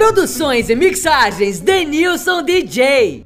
Produções e mixagens Denilson DJ.